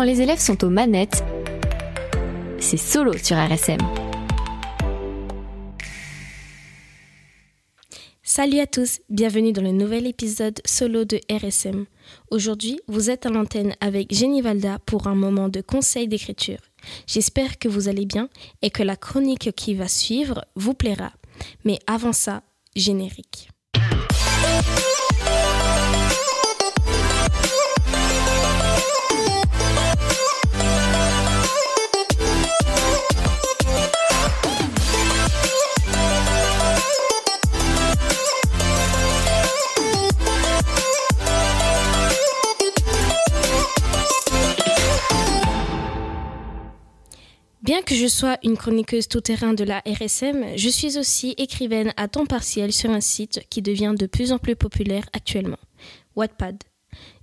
Quand les élèves sont aux manettes, c'est solo sur RSM. Salut à tous, bienvenue dans le nouvel épisode solo de RSM. Aujourd'hui, vous êtes à l'antenne avec Jenny Valda pour un moment de conseil d'écriture. J'espère que vous allez bien et que la chronique qui va suivre vous plaira. Mais avant ça, générique. Bien que je sois une chroniqueuse tout-terrain de la RSM, je suis aussi écrivaine à temps partiel sur un site qui devient de plus en plus populaire actuellement, Wattpad.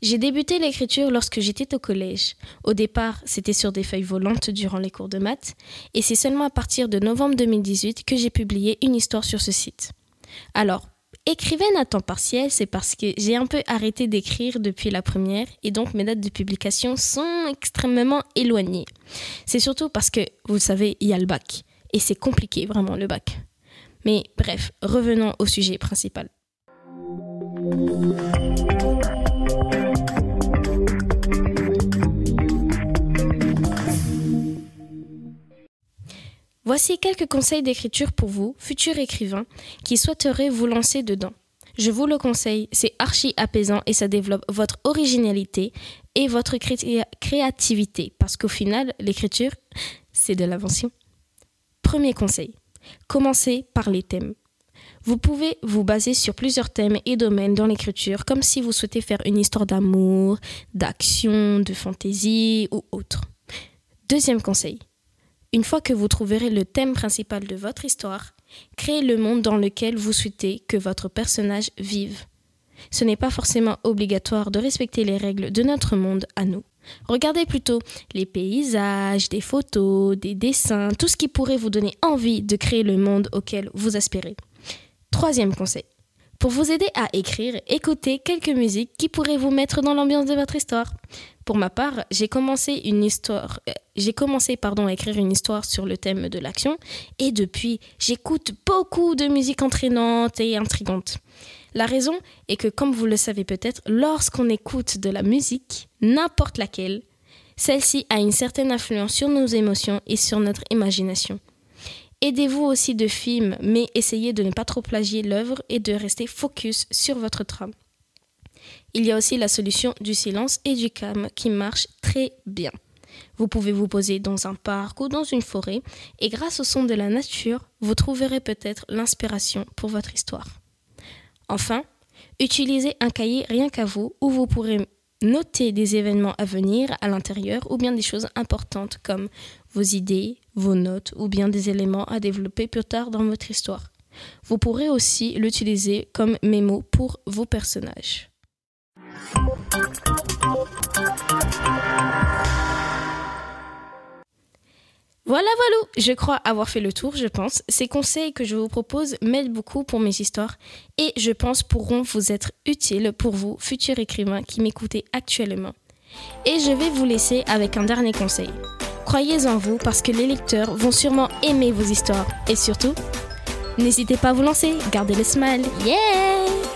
J'ai débuté l'écriture lorsque j'étais au collège. Au départ, c'était sur des feuilles volantes durant les cours de maths, et c'est seulement à partir de novembre 2018 que j'ai publié une histoire sur ce site. Alors, Écrivaine à temps partiel, c'est parce que j'ai un peu arrêté d'écrire depuis la première et donc mes dates de publication sont extrêmement éloignées. C'est surtout parce que, vous le savez, il y a le bac. Et c'est compliqué, vraiment, le bac. Mais bref, revenons au sujet principal. Voici quelques conseils d'écriture pour vous, futurs écrivains, qui souhaiteraient vous lancer dedans. Je vous le conseille, c'est archi apaisant et ça développe votre originalité et votre créativité, parce qu'au final, l'écriture, c'est de l'invention. Premier conseil, commencez par les thèmes. Vous pouvez vous baser sur plusieurs thèmes et domaines dans l'écriture, comme si vous souhaitez faire une histoire d'amour, d'action, de fantaisie ou autre. Deuxième conseil, une fois que vous trouverez le thème principal de votre histoire, créez le monde dans lequel vous souhaitez que votre personnage vive. Ce n'est pas forcément obligatoire de respecter les règles de notre monde à nous. Regardez plutôt les paysages, des photos, des dessins, tout ce qui pourrait vous donner envie de créer le monde auquel vous aspirez. Troisième conseil. Pour vous aider à écrire, écoutez quelques musiques qui pourraient vous mettre dans l'ambiance de votre histoire. Pour ma part, j'ai commencé une euh, à écrire une histoire sur le thème de l'action et depuis, j'écoute beaucoup de musique entraînante et intrigante. La raison est que comme vous le savez peut-être, lorsqu'on écoute de la musique, n'importe laquelle, celle-ci a une certaine influence sur nos émotions et sur notre imagination. Aidez-vous aussi de films, mais essayez de ne pas trop plagier l'œuvre et de rester focus sur votre trame. Il y a aussi la solution du silence et du calme qui marche très bien. Vous pouvez vous poser dans un parc ou dans une forêt et grâce au son de la nature, vous trouverez peut-être l'inspiration pour votre histoire. Enfin, utilisez un cahier rien qu'à vous où vous pourrez noter des événements à venir à l'intérieur ou bien des choses importantes comme vos idées, vos notes ou bien des éléments à développer plus tard dans votre histoire. Vous pourrez aussi l'utiliser comme mémo pour vos personnages. Voilà, voilà, je crois avoir fait le tour, je pense. Ces conseils que je vous propose m'aident beaucoup pour mes histoires et je pense pourront vous être utiles pour vous, futurs écrivains qui m'écoutez actuellement. Et je vais vous laisser avec un dernier conseil. Croyez en vous parce que les lecteurs vont sûrement aimer vos histoires. Et surtout, n'hésitez pas à vous lancer, gardez le smile. Yeah!